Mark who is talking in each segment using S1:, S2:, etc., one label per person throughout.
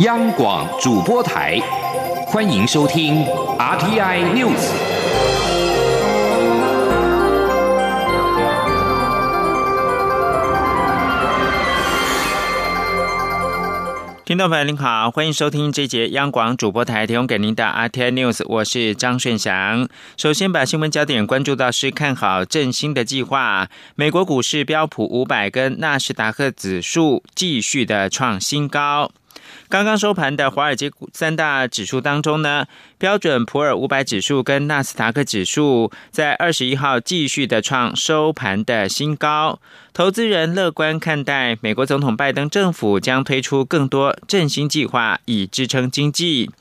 S1: 央广主播台，欢迎收听 RTI News。
S2: 听众朋友您好，欢迎收听这节央广主播台提供给您的 RTI News，我是张顺祥。首先把新闻焦点关注到是看好振兴的计划，美国股市标普五百跟纳斯达克指数继续的创新高。刚刚收盘的华尔街三大指数当中呢，标准普尔五百指数跟纳斯达克指数在二十一号继续的创收盘的新高。投资人乐观看待美国总统拜登政府将推出更多振兴计划，以支撑经济。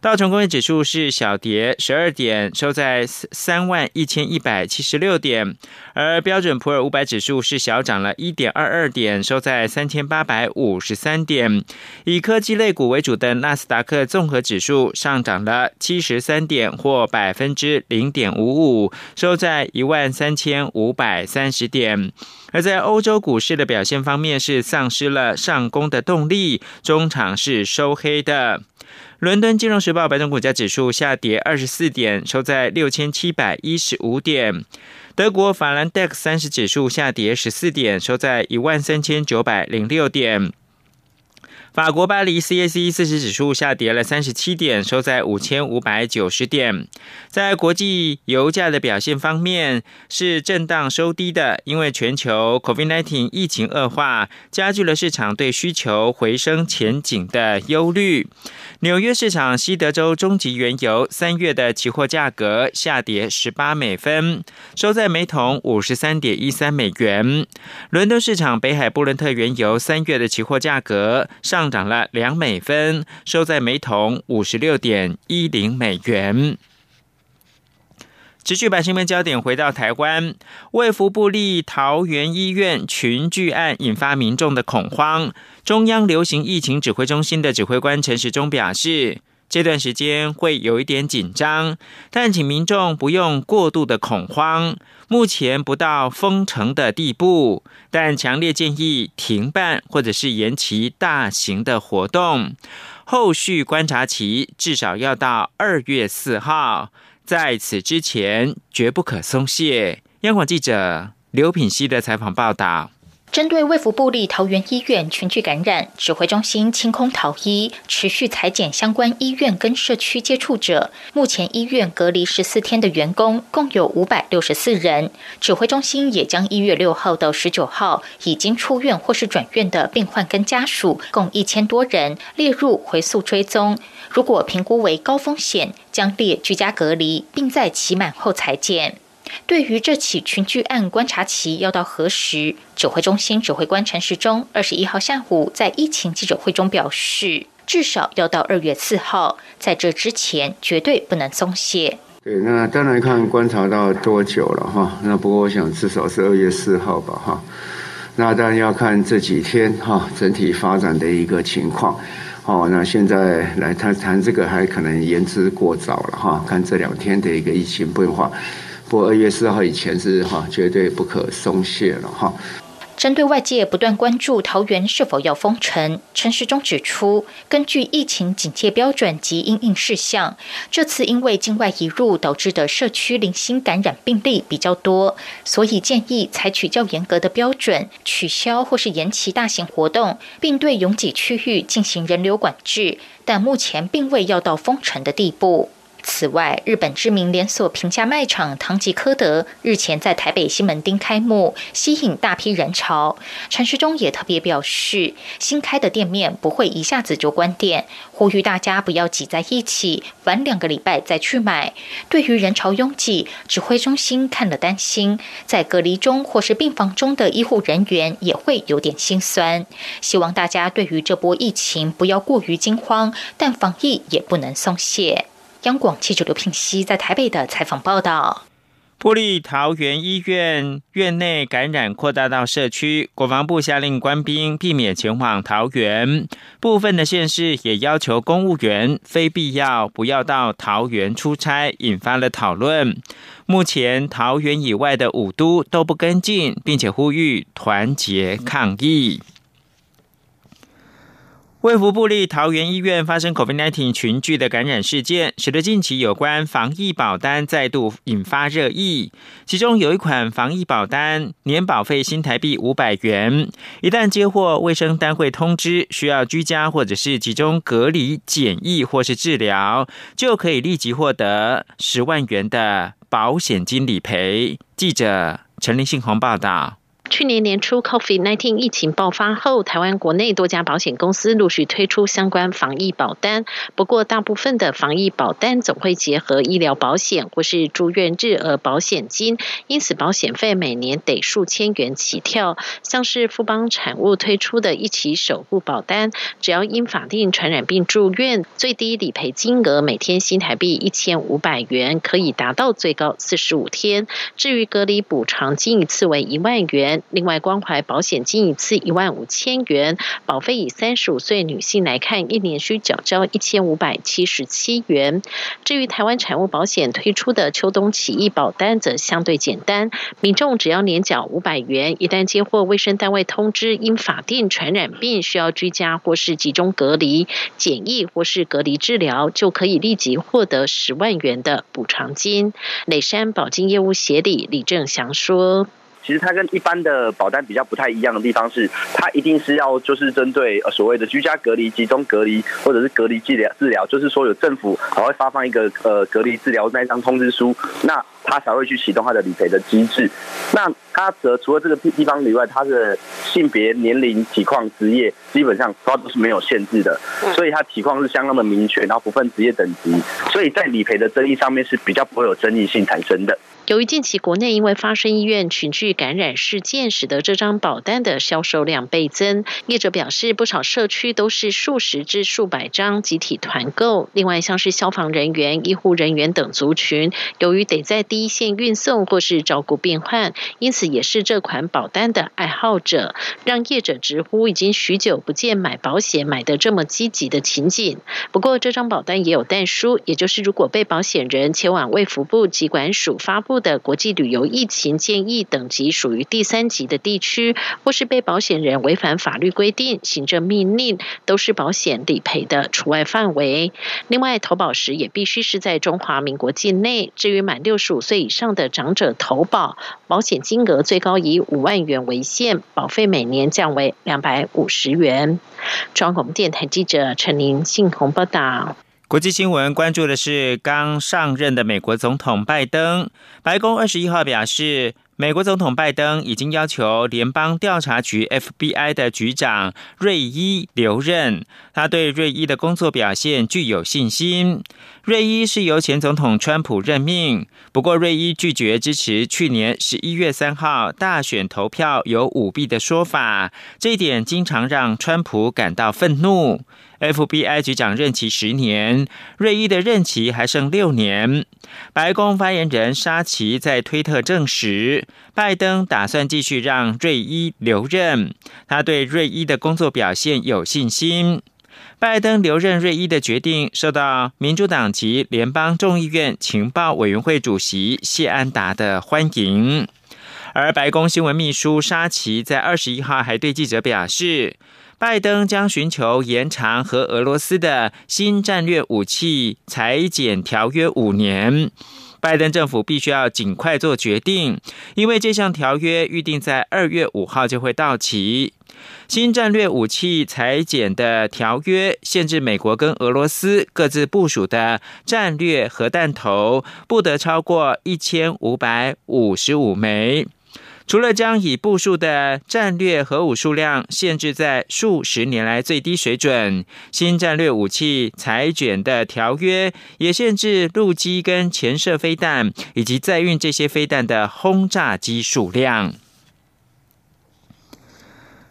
S2: 道琼工业指数是小跌十二点，收在三万一千一百七十六点，而标准普尔五百指数是小涨了一点二二点，收在三千八百五十三点。以科技类股为主的纳斯达克综合指数上涨了七十三点，或百分之零点五五，收在一万三千五百三十点。而在欧洲股市的表现方面，是丧失了上攻的动力，中场是收黑的。伦敦金融时报白种股价指数下跌二十四点，收在六千七百一十五点。德国法兰 DAX 三十指数下跌十四点，收在一万三千九百零六点。法国巴黎 CAC 四十指数下跌了三十七点，收在五千五百九十点。在国际油价的表现方面是震荡收低的，因为全球 COVID-19 疫情恶化，加剧了市场对需求回升前景的忧虑。纽约市场西德州中级原油三月的期货价格下跌十八美分，收在每桶五十三点一三美元。伦敦市场北海布伦特原油三月的期货价格上。上涨了两美分，收在每桶五十六点一零美元。持续把新闻焦点回到台湾，卫福部立桃园医院群聚案引发民众的恐慌。中央流行疫情指挥中心的指挥官陈时中表示。这段时间会有一点紧张，但请民众不用过度的恐慌。目前不到封城的地步，但强烈建议停办或者是延期大型的活动。后续观察期至少要到二月四号，在此之前绝不可松懈。央广记者刘品希的采访报道。
S3: 针对卫福部立桃园医院群聚感染，指挥中心清空桃医，持续裁减相关医院跟社区接触者。目前医院隔离十四天的员工共有五百六十四人。指挥中心也将一月六号到十九号已经出院或是转院的病患跟家属共一千多人列入回溯追踪。如果评估为高风险，将列居家隔离，并在期满后裁减。对于这起群聚案，观察期要到何时？指挥中心指挥官陈时中二十一号下午在疫情记者会中表示，至少要到二月四号，在这之前绝对不能松懈。
S4: 对，那当然看观察到多久了哈。那不过我想至少是二月四号吧哈。那当然要看这几天哈整体发展的一个情况。哦，那现在来谈谈这个还可能言之过早了哈。看这两天的一个疫情变化。不过二月四号以前是哈，绝对不可松懈了哈。
S3: 针对外界不断关注桃园是否要封城，陈时中指出，根据疫情警戒标准及应应事项，这次因为境外移入导致的社区零星感染病例比较多，所以建议采取较严格的标准，取消或是延期大型活动，并对拥挤区域进行人流管制，但目前并未要到封城的地步。此外，日本知名连锁平价卖场唐吉诃德日前在台北西门町开幕，吸引大批人潮。陈时中也特别表示，新开的店面不会一下子就关店，呼吁大家不要挤在一起，晚两个礼拜再去买。对于人潮拥挤，指挥中心看了担心，在隔离中或是病房中的医护人员也会有点心酸。希望大家对于这波疫情不要过于惊慌，但防疫也不能松懈。央广记者刘品熙在台北的采访报道：，
S2: 布利桃园医院院内感染扩大到社区，国防部下令官兵避免前往桃园，部分的县市也要求公务员非必要不要到桃园出差，引发了讨论。目前桃园以外的五都都不跟进，并且呼吁团结抗疫。卫福部立桃园医院发生 COVID-19 群聚的感染事件，使得近期有关防疫保单再度引发热议。其中有一款防疫保单，年保费新台币五百元，一旦接获卫生单位通知需要居家或者是集中隔离检疫或是治疗，就可以立即获得十万元的保险金理赔。记者陈林信宏报道。
S5: 去年年初，COVID-19 疫情爆发后，台湾国内多家保险公司陆续推出相关防疫保单。不过，大部分的防疫保单总会结合医疗保险或是住院日额保险金，因此保险费每年得数千元起跳。像是富邦产物推出的一起守护保单，只要因法定传染病住院，最低理赔金额每天新台币一千五百元，可以达到最高四十五天。至于隔离补偿金一次为一万元。另外，关怀保险金一次一万五千元，保费以三十五岁女性来看，一年需缴交一千五百七十七元。至于台湾产物保险推出的秋冬起义保单，则相对简单，民众只要年缴五百元，一旦接获卫生单位通知因法定传染病需要居家或是集中隔离检疫或是隔离治疗，就可以立即获得十万元的补偿金。磊山保金业务协理李正祥说。
S6: 其实它跟一般的保单比较不太一样的地方是，它一定是要就是针对呃所谓的居家隔离、集中隔离或者是隔离治疗治疗，就是说有政府还会发放一个呃隔离治疗那一张通知书，那它才会去启动它的理赔的机制。那它则除了这个地地方以外，它的性别、年龄、体况、职业基本上它都是没有限制的，所以它体况是相当的明确，然后不分职业等级，所以在理赔的争议上面是比较不会有争议性产生的。
S5: 由于近期国内因为发生医院群聚感染事件，使得这张保单的销售量倍增。业者表示，不少社区都是数十至数百张集体团购。另外，像是消防人员、医护人员等族群，由于得在第一线运送或是照顾病患，因此也是这款保单的爱好者，让业者直呼已经许久不见买保险买得这么积极的情景。不过，这张保单也有但书，也就是如果被保险人前往卫福部疾管署发布。的国际旅游疫情建议等级属于第三级的地区，或是被保险人违反法律规定、行政命令，都是保险理赔的除外范围。另外，投保时也必须是在中华民国境内。至于满六十五岁以上的长者投保，保险金额最高以五万元为限，保费每年降为两百五十元。中央广播电台记者陈琳信鸿报道。
S2: 国际新闻关注的是刚上任的美国总统拜登。白宫二十一号表示，美国总统拜登已经要求联邦调查局 （FBI） 的局长瑞伊留任。他对瑞伊的工作表现具有信心。瑞伊是由前总统川普任命，不过瑞伊拒绝支持去年十一月三号大选投票有舞弊的说法，这一点经常让川普感到愤怒。FBI 局长任期十年，瑞伊的任期还剩六年。白宫发言人沙奇在推特证实，拜登打算继续让瑞伊留任，他对瑞伊的工作表现有信心。拜登留任瑞伊的决定受到民主党籍联邦众议院情报委员会主席谢安达的欢迎，而白宫新闻秘书沙奇在二十一号还对记者表示。拜登将寻求延长和俄罗斯的新战略武器裁减条约五年。拜登政府必须要尽快做决定，因为这项条约预定在二月五号就会到期。新战略武器裁减的条约限制美国跟俄罗斯各自部署的战略核弹头不得超过一千五百五十五枚。除了将已部署的战略核武数量限制在数十年来最低水准，新战略武器裁卷的条约也限制陆基跟潜射飞弹以及载运这些飞弹的轰炸机数量。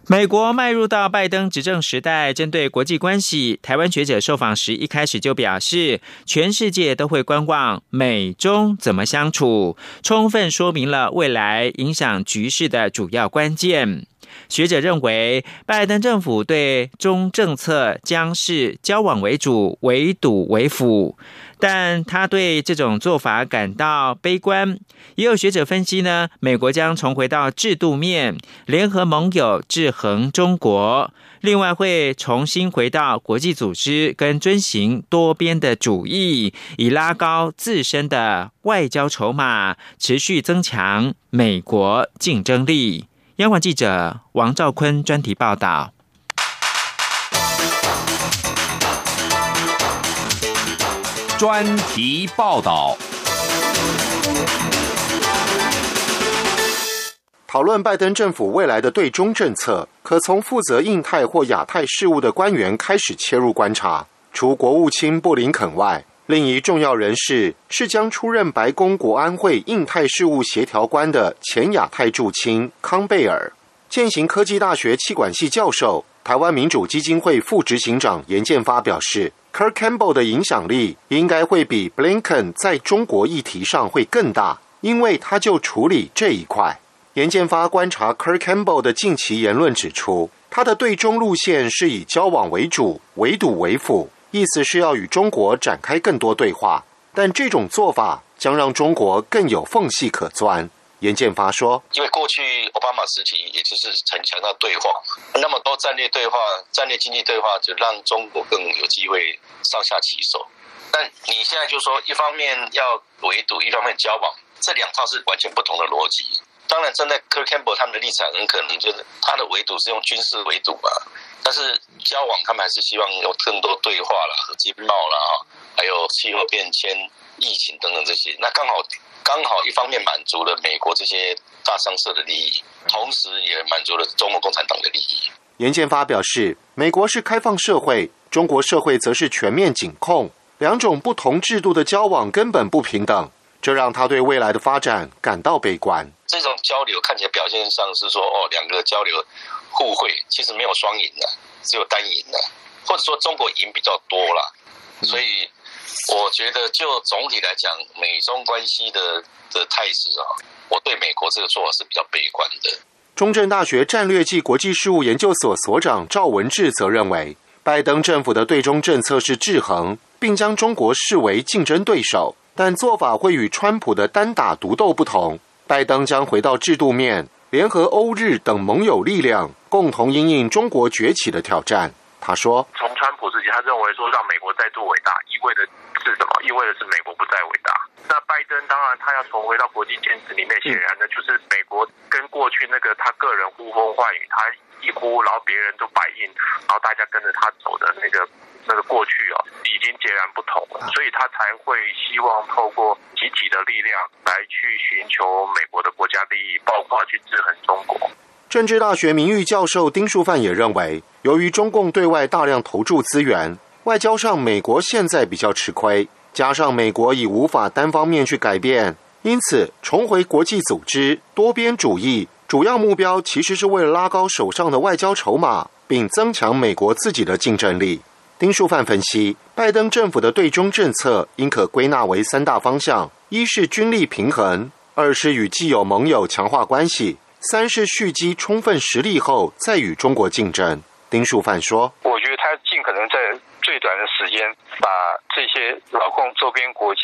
S2: 美国迈入到拜登执政时代，针对国际关系，台湾学者受访时一开始就表示，全世界都会观望美中怎么相处，充分说明了未来影响局势的主要关键。学者认为，拜登政府对中政策将是交往为主，围堵为辅。但他对这种做法感到悲观。也有学者分析呢，美国将重回到制度面，联合盟友制衡中国。另外会重新回到国际组织，跟遵行多边的主义，以拉高自身的外交筹码，持续增强美国竞争力。央广记者王兆坤专题报道。
S1: 专题报道。
S7: 讨论拜登政府未来的对中政策，可从负责印太或亚太事务的官员开始切入观察。除国务卿布林肯外，另一重要人士是将出任白宫国安会印太事务协调官的前亚太驻青康贝尔。践行科技大学气管系教授、台湾民主基金会副执行长严建发表示。Kirk Campbell 的影响力应该会比 Blinken 在中国议题上会更大，因为他就处理这一块。严建发观察 Kirk Campbell 的近期言论指出，他的对中路线是以交往为主，围堵为辅，意思是要与中国展开更多对话，但这种做法将让中国更有缝隙可钻。严建发说：“
S8: 因为过去奥巴马时期，也就是很强调对话，那么多战略对话、战略经济对话，就让中国更有机会上下其手。但你现在就说，一方面要围堵，一方面交往，这两套是完全不同的逻辑。当然，站在 Kirk Campbell 他们的立场，很可能就是他的围堵是用军事围堵嘛，但是交往他们还是希望有更多对话了，和经贸了啊，还有气候变迁、疫情等等这些。那刚好。”刚好一方面满足了美国这些大商社的利益，同时也满足了中国共产党的利益。
S7: 严建发表示，美国是开放社会，中国社会则是全面紧控，两种不同制度的交往根本不平等，这让他对未来的发展感到悲观。
S8: 这种交流看起来表现上是说，哦，两个交流互惠，其实没有双赢的，只有单赢的，或者说中国赢比较多啦，所以。我觉得，就总体来讲，美中关系的的态势啊，我对美国这个做法是比较悲观的。
S7: 中正大学战略暨国际事务研究所所长赵文志则认为，拜登政府的对中政策是制衡，并将中国视为竞争对手，但做法会与川普的单打独斗不同。拜登将回到制度面，联合欧日等盟友力量，共同应应中国崛起的挑战。他说：“
S9: 从川普自己，他认为说让美国再度伟大，意味着是什么？意味着是美国不再伟大。那拜登当然他要重回到国际建制里面，显然呢就是美国跟过去那个他个人呼风唤雨，他一呼，然后别人都摆印，然后大家跟着他走的那个那个过去啊，已经截然不同了。所以他才会希望透过集体的力量来去寻求美国的国家利益，包括去制衡中国。”
S7: 政治大学名誉教授丁树范也认为，由于中共对外大量投注资源，外交上美国现在比较吃亏，加上美国已无法单方面去改变，因此重回国际组织多边主义，主要目标其实是为了拉高手上的外交筹码，并增强美国自己的竞争力。丁树范分析，拜登政府的对中政策应可归纳为三大方向：一是军力平衡，二是与既有盟友强化关系。三是蓄积充分实力后再与中国竞争。丁树范说：“
S9: 我觉得他尽可能在最短的时间把这些老共周边国家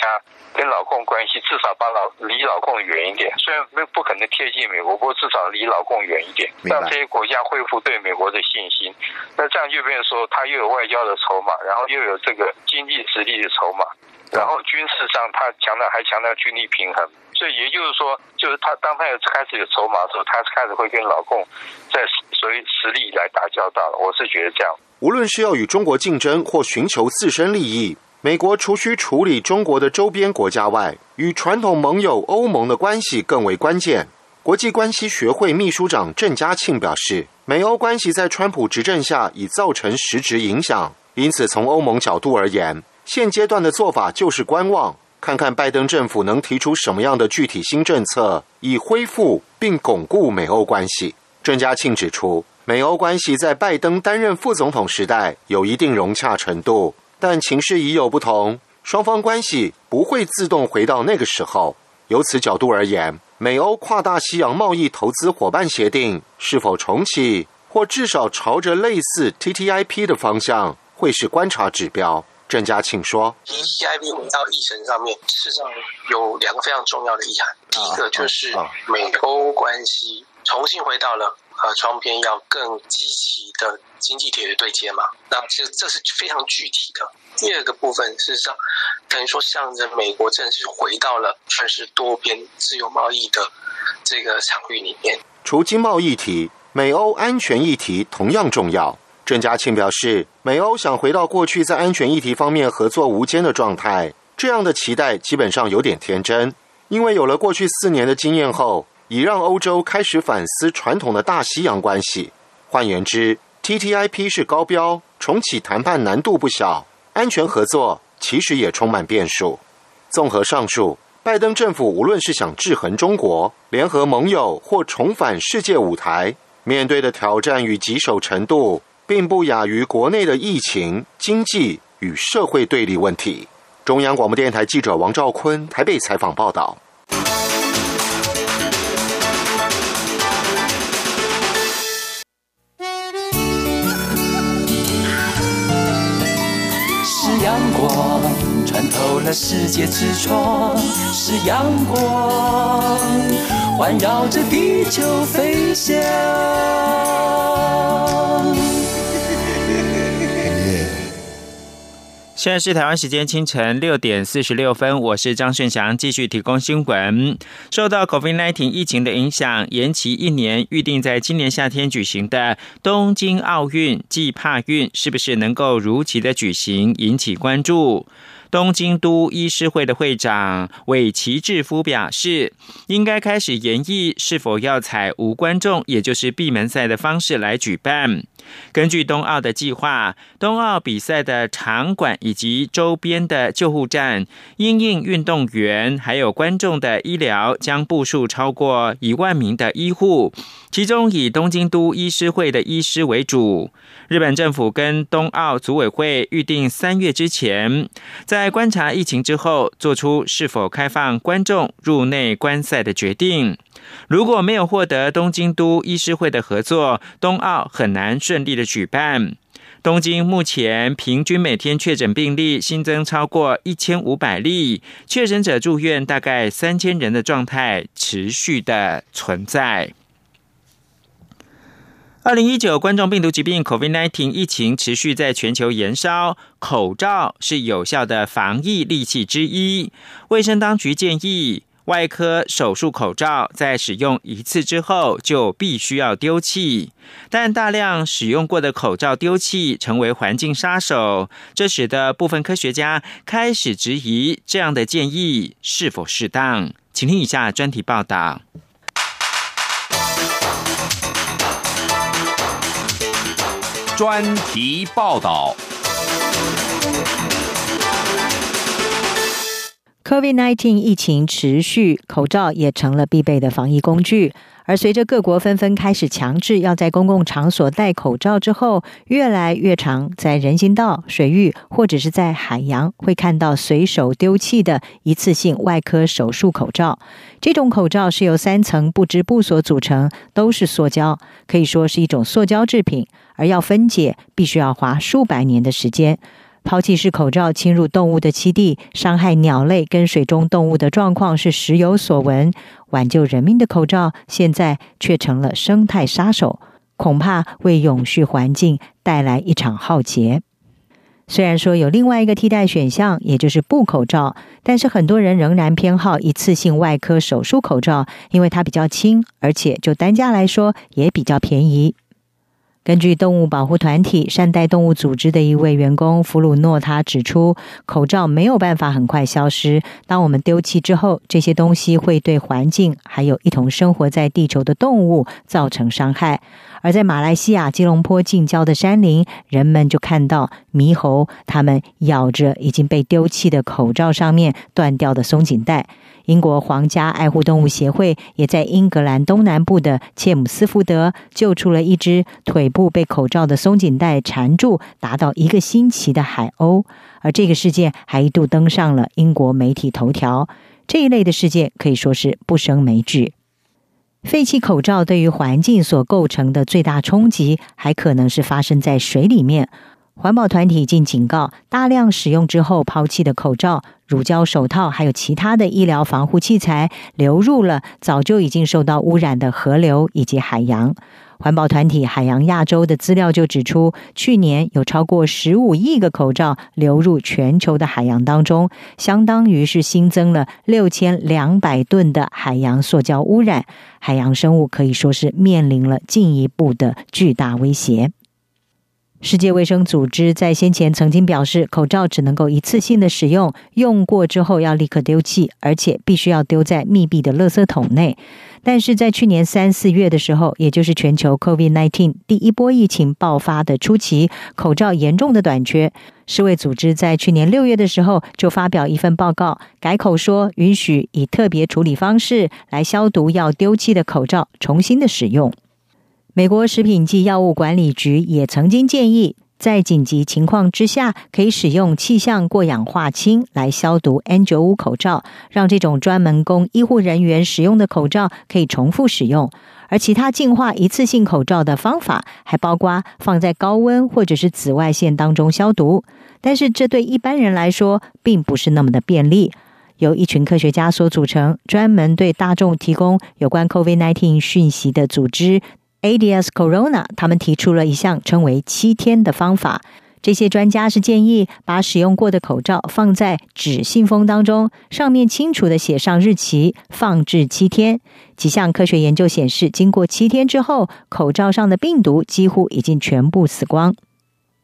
S9: 跟老共关系至少把老离老共远一点。虽然不不可能贴近美国，不过至少离老共远一点，让这些国家恢复对美国的信心。那这样就变成说，他又有外交的筹码，然后又有这个经济实力的筹码，然后军事上他强调还强调军力平衡。”所以也就是说，就是他当他有开始有筹码的时候，他开始会跟老共在所谓实力来打交道。我是觉得这样。
S7: 无论是要与中国竞争或寻求自身利益，美国除需处理中国的周边国家外，与传统盟友欧盟的关系更为关键。国际关系学会秘书长郑嘉庆表示，美欧关系在川普执政下已造成实质影响，因此从欧盟角度而言，现阶段的做法就是观望。看看拜登政府能提出什么样的具体新政策，以恢复并巩固美欧关系。郑家庆指出，美欧关系在拜登担任副总统时代有一定融洽程度，但情势已有不同，双方关系不会自动回到那个时候。由此角度而言，美欧跨大西洋贸易投资伙伴协定是否重启，或至少朝着类似 TTIP 的方向，会是观察指标。郑家庆说
S10: ：“TTIP 回到议程上面，事实上有两个非常重要的意涵。第一个就是美欧关系重新回到了呃窗边要更积极的经济铁的对接嘛。那其实这是非常具体的。第二个部分，事实上等于说向着美国正式回到了算是多边自由贸易的这个场域里面。
S7: 除经贸议题，美欧安全议题同样重要。郑嘉庆表示，美欧想回到过去在安全议题方面合作无间的状态，这样的期待基本上有点天真，因为有了过去四年的经验后，已让欧洲开始反思传统的大西洋关系。换言之，TTIP 是高标，重启谈判难度不小，安全合作其实也充满变数。综合上述，拜登政府无论是想制衡中国、联合盟友或重返世界舞台，面对的挑战与棘手程度。并不亚于国内的疫情、经济与社会对立问题。中央广播电台记者王兆坤台北采访报道。
S11: 了世界之窗，是阳光环绕着地球飞翔。
S2: 现在是台湾时间清晨六点四十六分，我是张顺祥，继续提供新闻。受到 COVID-19 疫情的影响，延期一年，预定在今年夏天举行的东京奥运暨帕运，是不是能够如期的举行，引起关注？东京都医师会的会长尾崎智夫表示，应该开始研议是否要采无观众，也就是闭门赛的方式来举办。根据冬奥的计划，冬奥比赛的场馆以及周边的救护站，因应运动员还有观众的医疗，将部署超过一万名的医护，其中以东京都医师会的医师为主。日本政府跟冬奥组委会预定三月之前，在观察疫情之后，做出是否开放观众入内观赛的决定。如果没有获得东京都医师会的合作，冬奥很难顺利的举办。东京目前平均每天确诊病例新增超过一千五百例，确诊者住院大概三千人的状态持续的存在。二零一九冠状病毒疾病 （COVID-19） 疫情持续在全球延烧，口罩是有效的防疫利器之一。卫生当局建议，外科手术口罩在使用一次之后就必须要丢弃。但大量使用过的口罩丢弃成为环境杀手，这使得部分科学家开始质疑这样的建议是否适当。请听以下专题报道。
S1: 专题报道
S12: ：COVID-19 疫情持续，口罩也成了必备的防疫工具。而随着各国纷纷开始强制要在公共场所戴口罩之后，越来越常在人行道、水域或者是在海洋会看到随手丢弃的一次性外科手术口罩。这种口罩是由三层不织布所组成，都是塑胶，可以说是一种塑胶制品。而要分解，必须要花数百年的时间。抛弃式口罩侵入动物的栖地，伤害鸟类跟水中动物的状况是时有所闻。挽救人命的口罩，现在却成了生态杀手，恐怕为永续环境带来一场浩劫。虽然说有另外一个替代选项，也就是布口罩，但是很多人仍然偏好一次性外科手术口罩，因为它比较轻，而且就单价来说也比较便宜。根据动物保护团体善待动物组织的一位员工弗鲁诺，他指出，口罩没有办法很快消失。当我们丢弃之后，这些东西会对环境还有一同生活在地球的动物造成伤害。而在马来西亚吉隆坡近郊的山林，人们就看到猕猴，它们咬着已经被丢弃的口罩上面断掉的松紧带。英国皇家爱护动物协会也在英格兰东南部的切姆斯福德救出了一只腿部被口罩的松紧带缠住达到一个星期的海鸥，而这个事件还一度登上了英国媒体头条。这一类的事件可以说是不胜枚举。废弃口罩对于环境所构成的最大冲击，还可能是发生在水里面。环保团体竟警告，大量使用之后抛弃的口罩、乳胶手套，还有其他的医疗防护器材，流入了早就已经受到污染的河流以及海洋。环保团体海洋亚洲的资料就指出，去年有超过十五亿个口罩流入全球的海洋当中，相当于是新增了六千两百吨的海洋塑胶污染，海洋生物可以说是面临了进一步的巨大威胁。世界卫生组织在先前曾经表示，口罩只能够一次性的使用，用过之后要立刻丢弃，而且必须要丢在密闭的垃圾桶内。但是在去年三四月的时候，也就是全球 COVID-19 第一波疫情爆发的初期，口罩严重的短缺。世卫组织在去年六月的时候就发表一份报告，改口说允许以特别处理方式来消毒要丢弃的口罩，重新的使用。美国食品及药物管理局也曾经建议，在紧急情况之下，可以使用气象过氧化氢来消毒 N95 口罩，让这种专门供医护人员使用的口罩可以重复使用。而其他净化一次性口罩的方法，还包括放在高温或者是紫外线当中消毒。但是，这对一般人来说并不是那么的便利。由一群科学家所组成，专门对大众提供有关 COVID-19 讯息的组织。ADS Corona，他们提出了一项称为“七天”的方法。这些专家是建议把使用过的口罩放在纸信封当中，上面清楚的写上日期，放置七天。几项科学研究显示，经过七天之后，口罩上的病毒几乎已经全部死光。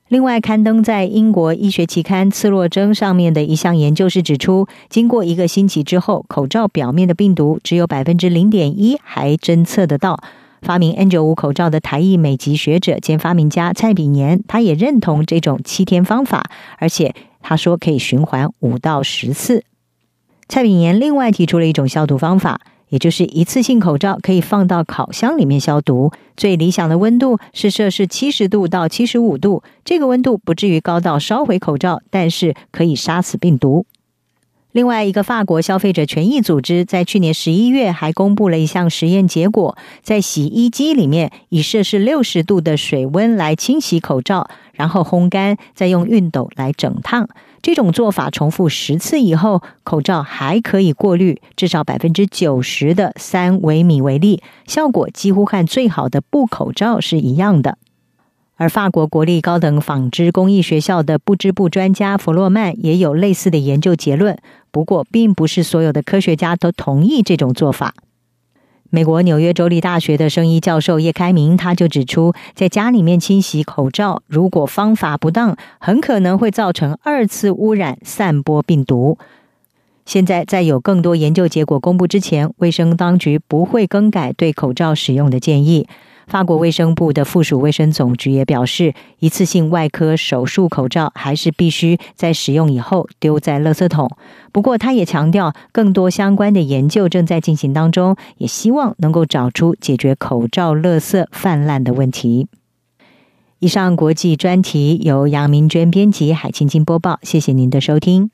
S12: 另外，刊登在英国医学期刊《刺络针》上面的一项研究是指出，经过一个星期之后，口罩表面的病毒只有百分之零点一还侦测得到。发明 N 九五口罩的台裔美籍学者兼发明家蔡炳年，他也认同这种七天方法，而且他说可以循环五到十次。蔡炳年另外提出了一种消毒方法，也就是一次性口罩可以放到烤箱里面消毒，最理想的温度是摄氏七十度到七十五度，这个温度不至于高到烧毁口罩，但是可以杀死病毒。另外一个法国消费者权益组织在去年十一月还公布了一项实验结果，在洗衣机里面以摄氏六十度的水温来清洗口罩，然后烘干，再用熨斗来整烫。这种做法重复十次以后，口罩还可以过滤至少百分之九十的三微米微粒，效果几乎和最好的布口罩是一样的。而法国国立高等纺织工艺学校的布织部专家弗洛曼也有类似的研究结论。不过，并不是所有的科学家都同意这种做法。美国纽约州立大学的生医教授叶开明他就指出，在家里面清洗口罩，如果方法不当，很可能会造成二次污染，散播病毒。现在，在有更多研究结果公布之前，卫生当局不会更改对口罩使用的建议。法国卫生部的附属卫生总局也表示，一次性外科手术口罩还是必须在使用以后丢在垃圾桶。不过，他也强调，更多相关的研究正在进行当中，也希望能够找出解决口罩垃圾泛滥的问题。以上国际专题由杨明娟编辑，海青青播报。谢谢您的收听。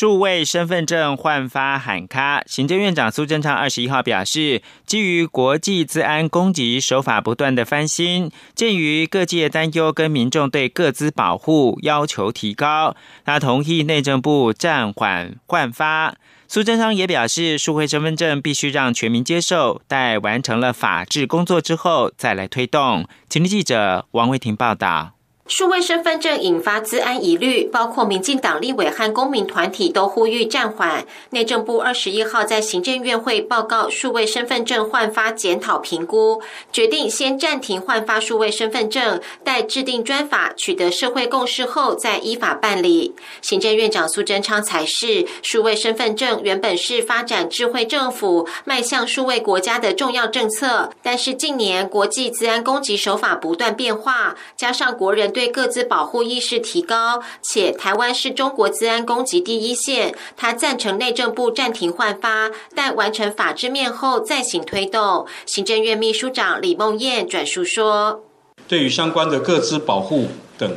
S2: 数位身份证换发喊卡，行政院长苏贞昌二十一号表示，基于国际治安攻击手法不断的翻新，鉴于各界担忧跟民众对各资保护要求提高，他同意内政部暂缓换发。苏贞昌也表示，数位身份证必须让全民接受，待完成了法制工作之后再来推动。请听记者王维婷报道。
S13: 数位身份证引发资安疑虑，包括民进党立委和公民团体都呼吁暂缓。内政部二十一号在行政院会报告数位身份证换发检讨评估，决定先暂停换发数位身份证，待制定专法取得社会共识后再依法办理。行政院长苏贞昌才是数位身份证原本是发展智慧政府、迈向数位国家的重要政策，但是近年国际资安攻击手法不断变化，加上国人对对各自保护意识提高，且台湾是中国治安攻击第一线，他赞成内政部暂停换发，待完成法制面后再行推动。行政院秘书长李梦燕转述说：“
S14: 对于相关的各自保护等，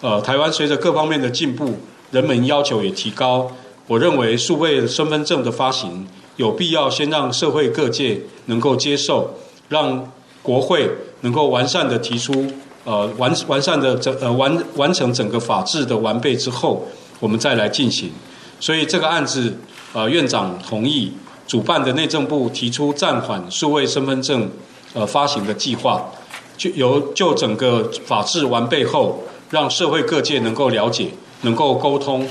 S14: 呃，台湾随着各方面的进步，人们要求也提高。我认为数位身份证的发行有必要先让社会各界能够接受，让国会能够完善的提出。”呃，完完善的整呃完完成整个法制的完备之后，我们再来进行。所以这个案子呃院长同意，主办的内政部提出暂缓数位身份证呃发行的计划，就由就整个法制完备后，让社会各界能够了解，能够沟通，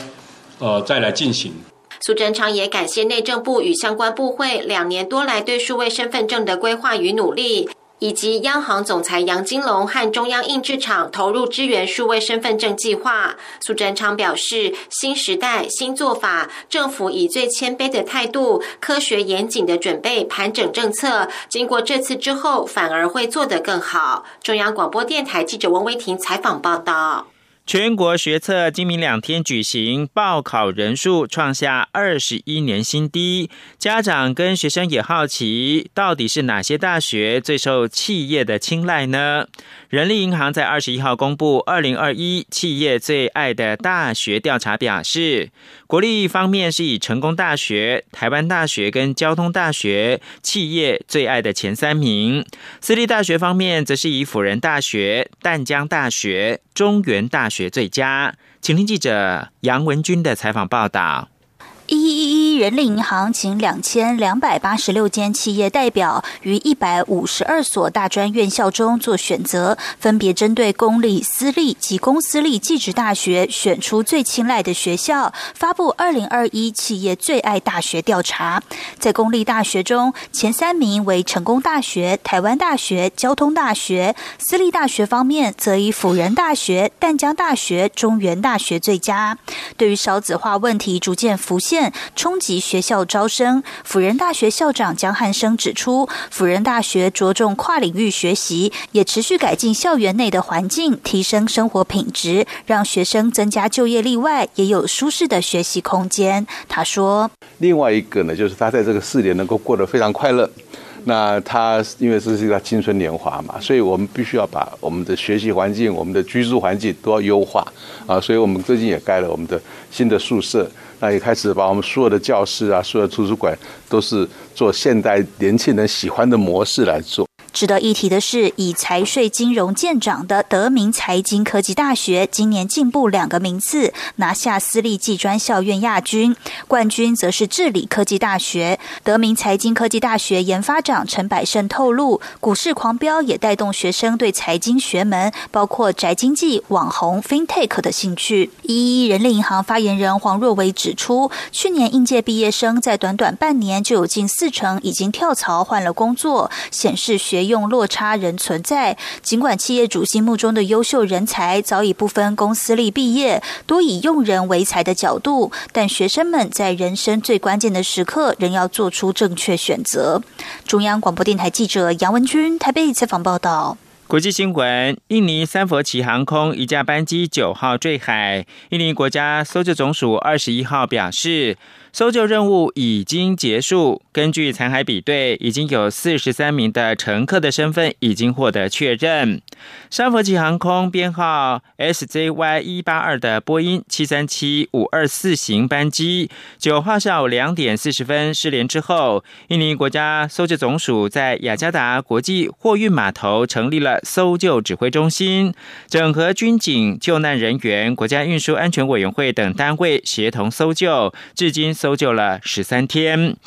S14: 呃再来进行。
S13: 苏贞昌也感谢内政部与相关部会两年多来对数位身份证的规划与努力。以及央行总裁杨金龙和中央印制厂投入支援数位身份证计划。苏贞昌表示，新时代新做法，政府以最谦卑的态度、科学严谨的准备盘整政策，经过这次之后，反而会做得更好。中央广播电台记者温威婷采访报道。
S2: 全国学测今明两天举行，报考人数创下二十一年新低。家长跟学生也好奇，到底是哪些大学最受企业的青睐呢？人力银行在二十一号公布二零二一企业最爱的大学调查，表示，国立方面是以成功大学、台湾大学跟交通大学企业最爱的前三名；私立大学方面，则是以辅仁大学、淡江大学、中原大学。学最佳，请听记者杨文军的采访报道。
S15: 一人力银行请两千两百八十六间企业代表于一百五十二所大专院校中做选择，分别针对公立、私立及公私立技职大学选出最青睐的学校，发布二零二一企业最爱大学调查。在公立大学中，前三名为成功大学、台湾大学、交通大学；私立大学方面，则以辅仁大学、淡江大学、中原大学最佳。对于少子化问题逐渐浮现。冲击及学校招生，辅仁大学校长江汉生指出，辅仁大学着重跨领域学习，也持续改进校园内的环境，提升生活品质，让学生增加就业力外，也有舒适的学习空间。他说：“
S16: 另外一个呢，就是他在这个四年能够过得非常快乐。那他因为这是一个青春年华嘛，所以我们必须要把我们的学习环境、我们的居住环境都要优化啊。所以我们最近也盖了我们的新的宿舍。”那也开始把我们所有的教室啊，所有的图书馆都是做现代年轻人喜欢的模式来做。
S15: 值得一提的是，以财税金融见长的德明财经科技大学，今年进步两个名次，拿下私立技专校院亚军，冠军则是治理科技大学。德明财经科技大学研发长陈百胜透露，股市狂飙也带动学生对财经学门，包括宅经济、网红、FinTech 的兴趣。一一人力银行发言人黄若维指出，去年应届毕业生在短短半年就有近四成已经跳槽换了工作，显示学。用落差仍存在，尽管企业主心目中的优秀人才早已不分公司立毕业，多以用人为才的角度，但学生们在人生最关键的时刻，仍要做出正确选择。中央广播电台记者杨文君台北采访报道。
S2: 国际新闻：印尼三佛齐航空一架班机九号坠海，印尼国家搜救总署二十一号表示。搜救任务已经结束。根据残骸比对，已经有四十三名的乘客的身份已经获得确认。沙佛奇航空编号 SZY 一八二的波音七三七五二四型班机，九号下午两点四十分失联之后，印尼国家搜救总署在雅加达国际货运码头成立了搜救指挥中心，整合军警、救难人员、国家运输安全委员会等单位协同搜救，至今。搜救了十三天，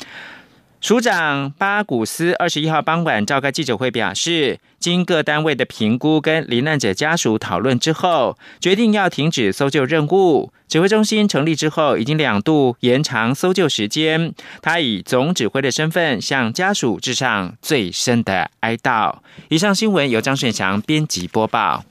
S2: 署长巴古斯二十一号傍晚召开记者会，表示，经各单位的评估跟罹难者家属讨论之后，决定要停止搜救任务。指挥中心成立之后，已经两度延长搜救时间。他以总指挥的身份向家属致上最深的哀悼。以上新闻由张顺祥编辑播报。